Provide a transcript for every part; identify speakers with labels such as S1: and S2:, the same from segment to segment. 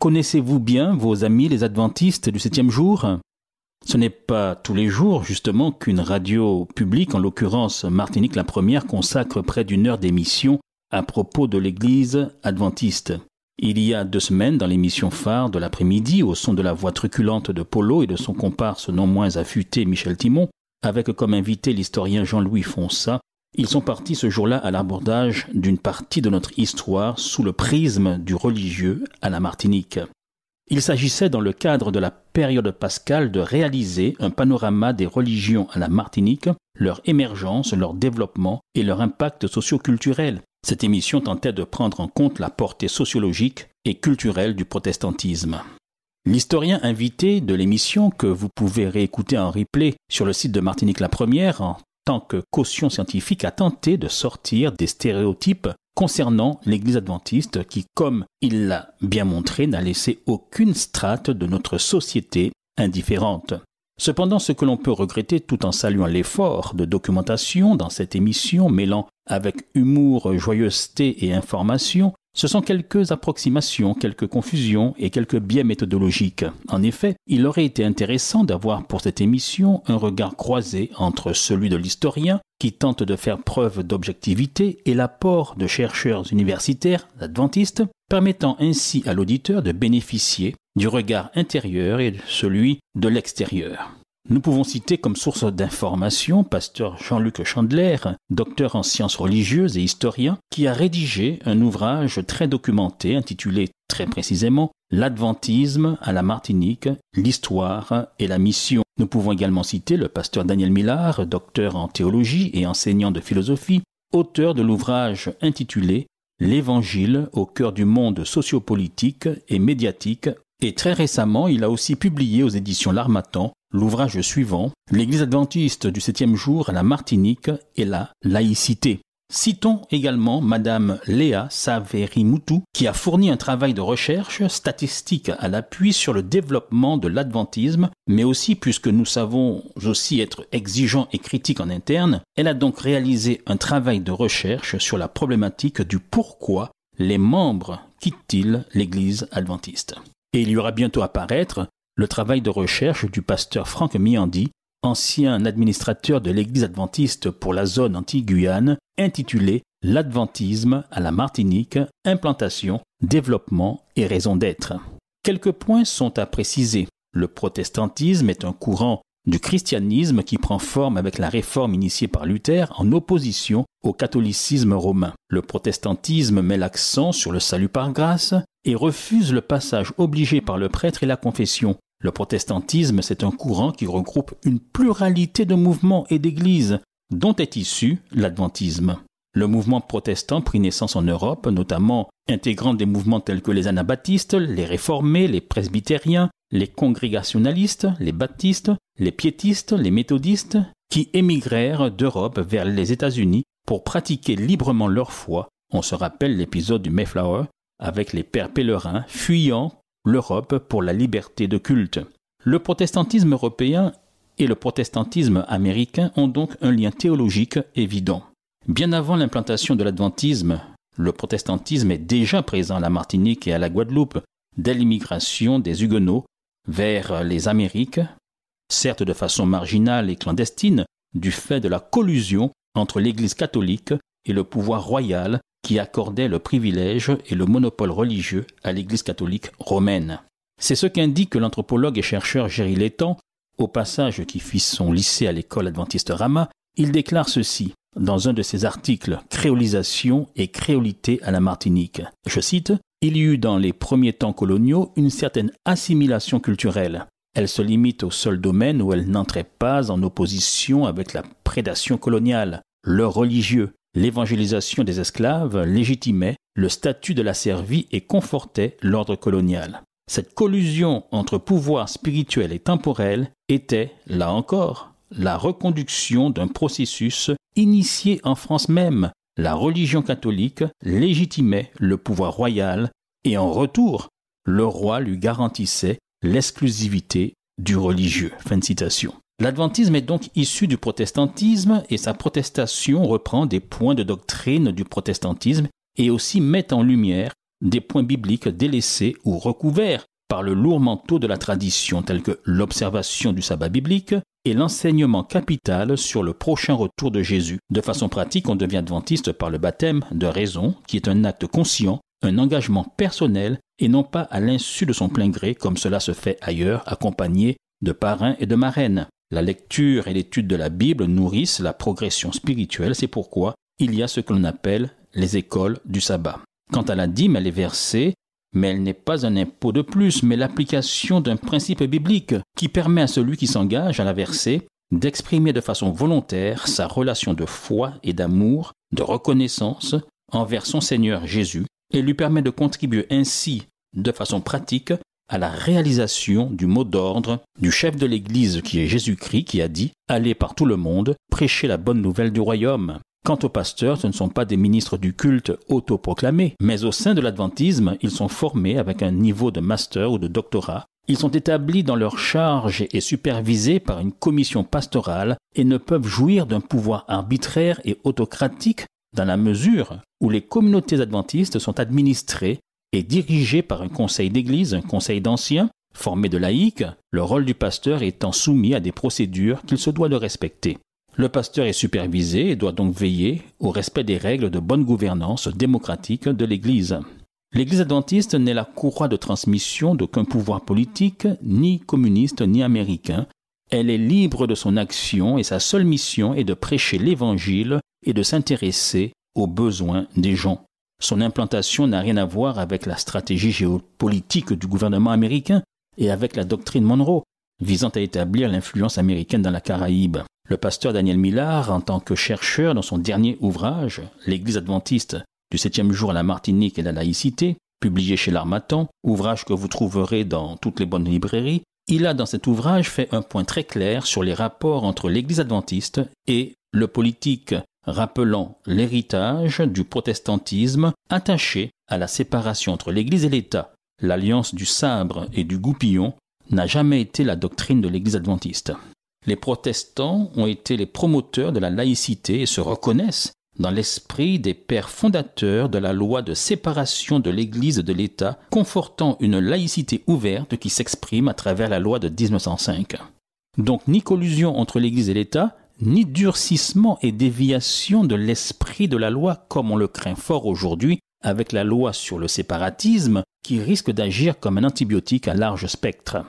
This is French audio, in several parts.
S1: Connaissez-vous bien vos amis les adventistes du septième jour? Ce n'est pas tous les jours, justement, qu'une radio publique, en l'occurrence Martinique la Première, consacre près d'une heure d'émission à propos de l'Église adventiste. Il y a deux semaines, dans l'émission phare de l'après-midi, au son de la voix truculente de Polo et de son comparse non moins affûté Michel Timon, avec comme invité l'historien Jean-Louis Fonsa, ils sont partis ce jour-là à l'abordage d'une partie de notre histoire sous le prisme du religieux à la Martinique. Il s'agissait dans le cadre de la période pascale de réaliser un panorama des religions à la Martinique, leur émergence, leur développement et leur impact socioculturel. Cette émission tentait de prendre en compte la portée sociologique et culturelle du protestantisme. L'historien invité de l'émission, que vous pouvez réécouter en replay sur le site de Martinique la Première en tant que caution scientifique, a tenté de sortir des stéréotypes concernant l'Église adventiste qui, comme il l'a bien montré, n'a laissé aucune strate de notre société indifférente. Cependant, ce que l'on peut regretter tout en saluant l'effort de documentation dans cette émission mêlant avec humour, joyeuseté et information, ce sont quelques approximations, quelques confusions et quelques biais méthodologiques. En effet, il aurait été intéressant d'avoir pour cette émission un regard croisé entre celui de l'historien, qui tente de faire preuve d'objectivité, et l'apport de chercheurs universitaires, adventistes, permettant ainsi à l'auditeur de bénéficier du regard intérieur et celui de l'extérieur. Nous pouvons citer comme source d'information pasteur Jean-Luc Chandler, docteur en sciences religieuses et historien, qui a rédigé un ouvrage très documenté intitulé très précisément L'Adventisme à la Martinique, l'histoire et la mission. Nous pouvons également citer le pasteur Daniel Millard, docteur en théologie et enseignant de philosophie, auteur de l'ouvrage intitulé L'Évangile au cœur du monde sociopolitique et médiatique et très récemment, il a aussi publié aux éditions L'Armatan l'ouvrage suivant, L'Église adventiste du septième jour à la Martinique et la laïcité. Citons également Madame Léa Saverimoutou, qui a fourni un travail de recherche statistique à l'appui sur le développement de l'adventisme, mais aussi puisque nous savons aussi être exigeants et critiques en interne, elle a donc réalisé un travail de recherche sur la problématique du pourquoi les membres quittent-ils l'Église adventiste. Et il y aura bientôt à paraître le travail de recherche du pasteur Franck Miandi, ancien administrateur de l'Église adventiste pour la zone anti-Guyane, intitulé L'adventisme à la Martinique, implantation, développement et raison d'être. Quelques points sont à préciser. Le protestantisme est un courant du christianisme qui prend forme avec la réforme initiée par Luther en opposition au catholicisme romain. Le protestantisme met l'accent sur le salut par grâce et refuse le passage obligé par le prêtre et la confession. Le protestantisme, c'est un courant qui regroupe une pluralité de mouvements et d'églises, dont est issu l'adventisme. Le mouvement protestant prit naissance en Europe, notamment intégrant des mouvements tels que les anabaptistes, les réformés, les presbytériens, les congrégationalistes, les baptistes, les piétistes, les méthodistes, qui émigrèrent d'Europe vers les États-Unis pour pratiquer librement leur foi. On se rappelle l'épisode du Mayflower avec les pères pèlerins fuyant l'Europe pour la liberté de culte. Le protestantisme européen et le protestantisme américain ont donc un lien théologique évident. Bien avant l'implantation de l'adventisme, le protestantisme est déjà présent à la Martinique et à la Guadeloupe dès l'immigration des Huguenots vers les Amériques, certes de façon marginale et clandestine, du fait de la collusion entre l'Église catholique et le pouvoir royal qui accordait le privilège et le monopole religieux à l'Église catholique romaine. C'est ce qu'indique l'anthropologue et chercheur Géry Létang, au passage qui fit son lycée à l'école adventiste Rama, il déclare ceci dans un de ses articles Créolisation et créolité à la Martinique. Je cite Il y eut dans les premiers temps coloniaux une certaine assimilation culturelle. Elle se limite au seul domaine où elle n'entrait pas en opposition avec la prédation coloniale, le religieux, l'évangélisation des esclaves légitimait le statut de la servie et confortait l'ordre colonial. Cette collusion entre pouvoir spirituel et temporel était, là encore, la reconduction d'un processus initié en France même. La religion catholique légitimait le pouvoir royal et en retour, le roi lui garantissait l'exclusivité du religieux. Fin de citation. L'adventisme est donc issu du protestantisme et sa protestation reprend des points de doctrine du protestantisme et aussi met en lumière des points bibliques délaissés ou recouverts par le lourd manteau de la tradition tels que l'observation du sabbat biblique et l'enseignement capital sur le prochain retour de Jésus. De façon pratique, on devient adventiste par le baptême de raison, qui est un acte conscient, un engagement personnel et non pas à l'insu de son plein gré comme cela se fait ailleurs, accompagné de parrains et de marraines. La lecture et l'étude de la Bible nourrissent la progression spirituelle, c'est pourquoi il y a ce que l'on appelle les écoles du sabbat. Quant à la dîme, elle est versée, mais elle n'est pas un impôt de plus, mais l'application d'un principe biblique qui permet à celui qui s'engage à la verser d'exprimer de façon volontaire sa relation de foi et d'amour, de reconnaissance envers son Seigneur Jésus, et lui permet de contribuer ainsi de façon pratique à la réalisation du mot d'ordre du chef de l'Église qui est Jésus-Christ qui a dit Allez par tout le monde, prêchez la bonne nouvelle du royaume. Quant aux pasteurs, ce ne sont pas des ministres du culte autoproclamés, mais au sein de l'adventisme, ils sont formés avec un niveau de master ou de doctorat. Ils sont établis dans leur charge et supervisés par une commission pastorale et ne peuvent jouir d'un pouvoir arbitraire et autocratique dans la mesure où les communautés adventistes sont administrées et dirigées par un conseil d'église, un conseil d'anciens, formé de laïcs, le rôle du pasteur étant soumis à des procédures qu'il se doit de respecter. Le pasteur est supervisé et doit donc veiller au respect des règles de bonne gouvernance démocratique de l'Église. L'Église adventiste n'est la courroie de transmission d'aucun pouvoir politique, ni communiste ni américain. Elle est libre de son action et sa seule mission est de prêcher l'Évangile et de s'intéresser aux besoins des gens. Son implantation n'a rien à voir avec la stratégie géopolitique du gouvernement américain et avec la doctrine Monroe, visant à établir l'influence américaine dans la Caraïbe. Le pasteur Daniel Millard, en tant que chercheur dans son dernier ouvrage, L'Église adventiste du septième jour à la Martinique et la laïcité, publié chez l'Armatan, ouvrage que vous trouverez dans toutes les bonnes librairies, il a dans cet ouvrage fait un point très clair sur les rapports entre l'Église adventiste et le politique, rappelant l'héritage du protestantisme attaché à la séparation entre l'Église et l'État. L'alliance du sabre et du goupillon n'a jamais été la doctrine de l'Église adventiste. Les protestants ont été les promoteurs de la laïcité et se reconnaissent dans l'esprit des pères fondateurs de la loi de séparation de l'Église et de l'État, confortant une laïcité ouverte qui s'exprime à travers la loi de 1905. Donc ni collusion entre l'Église et l'État, ni durcissement et déviation de l'esprit de la loi comme on le craint fort aujourd'hui avec la loi sur le séparatisme qui risque d'agir comme un antibiotique à large spectre.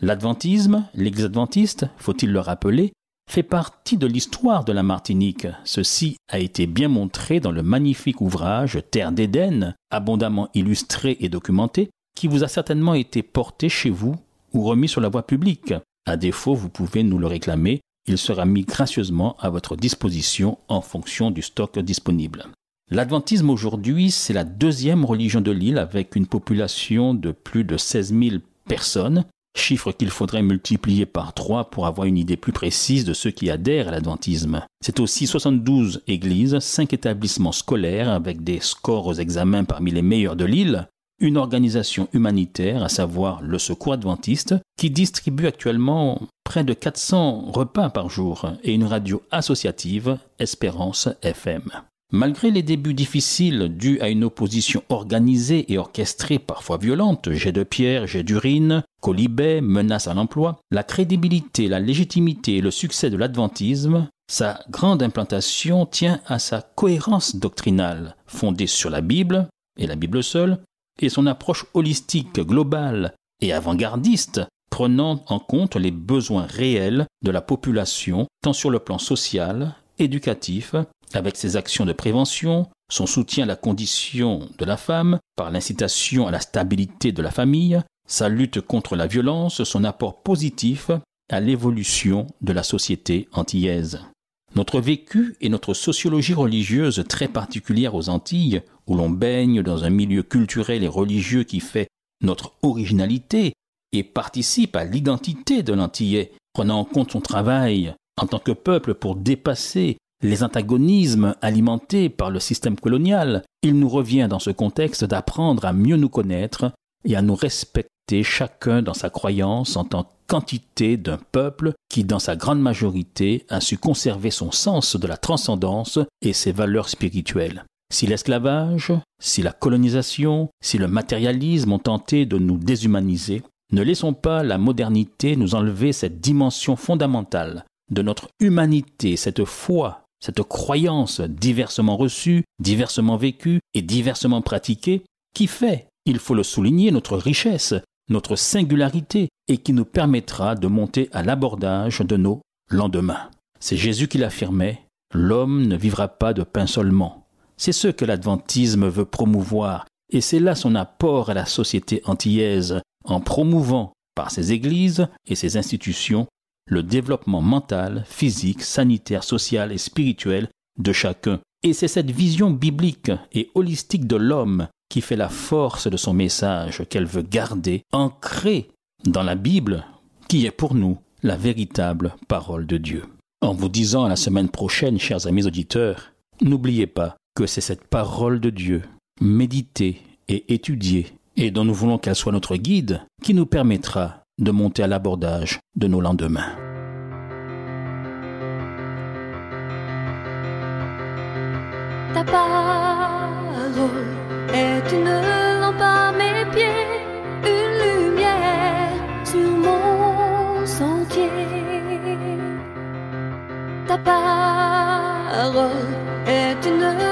S1: L'adventisme, l'Église adventiste, faut-il le rappeler, fait partie de l'histoire de la Martinique. Ceci a été bien montré dans le magnifique ouvrage Terre d'Éden, abondamment illustré et documenté, qui vous a certainement été porté chez vous ou remis sur la voie publique. À défaut, vous pouvez nous le réclamer, il sera mis gracieusement à votre disposition en fonction du stock disponible. L'adventisme aujourd'hui, c'est la deuxième religion de l'île avec une population de plus de 16 000 personnes chiffre qu'il faudrait multiplier par trois pour avoir une idée plus précise de ceux qui adhèrent à l'adventisme. C'est aussi 72 églises, 5 établissements scolaires avec des scores aux examens parmi les meilleurs de l'île, une organisation humanitaire, à savoir le Secours Adventiste, qui distribue actuellement près de 400 repas par jour, et une radio associative, Espérance FM. Malgré les débuts difficiles dus à une opposition organisée et orchestrée parfois violente, jet de pierre, jet d'urine, colibet, menace à l'emploi, la crédibilité, la légitimité et le succès de l'adventisme, sa grande implantation tient à sa cohérence doctrinale, fondée sur la Bible, et la Bible seule, et son approche holistique, globale et avant-gardiste, prenant en compte les besoins réels de la population, tant sur le plan social, éducatif, avec ses actions de prévention, son soutien à la condition de la femme, par l'incitation à la stabilité de la famille, sa lutte contre la violence, son apport positif à l'évolution de la société antillaise. Notre vécu et notre sociologie religieuse très particulière aux Antilles, où l'on baigne dans un milieu culturel et religieux qui fait notre originalité et participe à l'identité de l'Antillais, prenant en compte son travail en tant que peuple pour dépasser les antagonismes alimentés par le système colonial, il nous revient dans ce contexte d'apprendre à mieux nous connaître et à nous respecter chacun dans sa croyance en tant qu'entité d'un peuple qui, dans sa grande majorité, a su conserver son sens de la transcendance et ses valeurs spirituelles. Si l'esclavage, si la colonisation, si le matérialisme ont tenté de nous déshumaniser, ne laissons pas la modernité nous enlever cette dimension fondamentale de notre humanité, cette foi, cette croyance diversement reçue, diversement vécue et diversement pratiquée, qui fait, il faut le souligner, notre richesse, notre singularité, et qui nous permettra de monter à l'abordage de nos lendemains. C'est Jésus qui l'affirmait, l'homme ne vivra pas de pain seulement. C'est ce que l'adventisme veut promouvoir, et c'est là son apport à la société antillaise, en promouvant, par ses églises et ses institutions, le développement mental, physique, sanitaire, social et spirituel de chacun. Et c'est cette vision biblique et holistique de l'homme qui fait la force de son message qu'elle veut garder ancré dans la Bible, qui est pour nous la véritable parole de Dieu. En vous disant à la semaine prochaine, chers amis auditeurs, n'oubliez pas que c'est cette parole de Dieu, méditée et étudiée, et dont nous voulons qu'elle soit notre guide, qui nous permettra de monter à l'abordage de nos lendemains.
S2: Ta parole est une lampe à mes pieds, une lumière sur mon sentier. Ta parole est une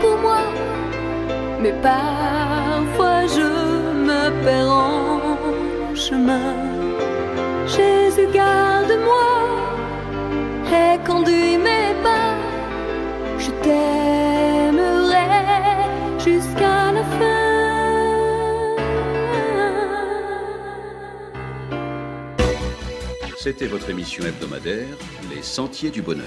S2: pour moi, mais parfois je me perds en chemin. Jésus, garde-moi et conduis mes pas. Je t'aimerai jusqu'à la fin.
S3: C'était votre émission hebdomadaire Les Sentiers du Bonheur,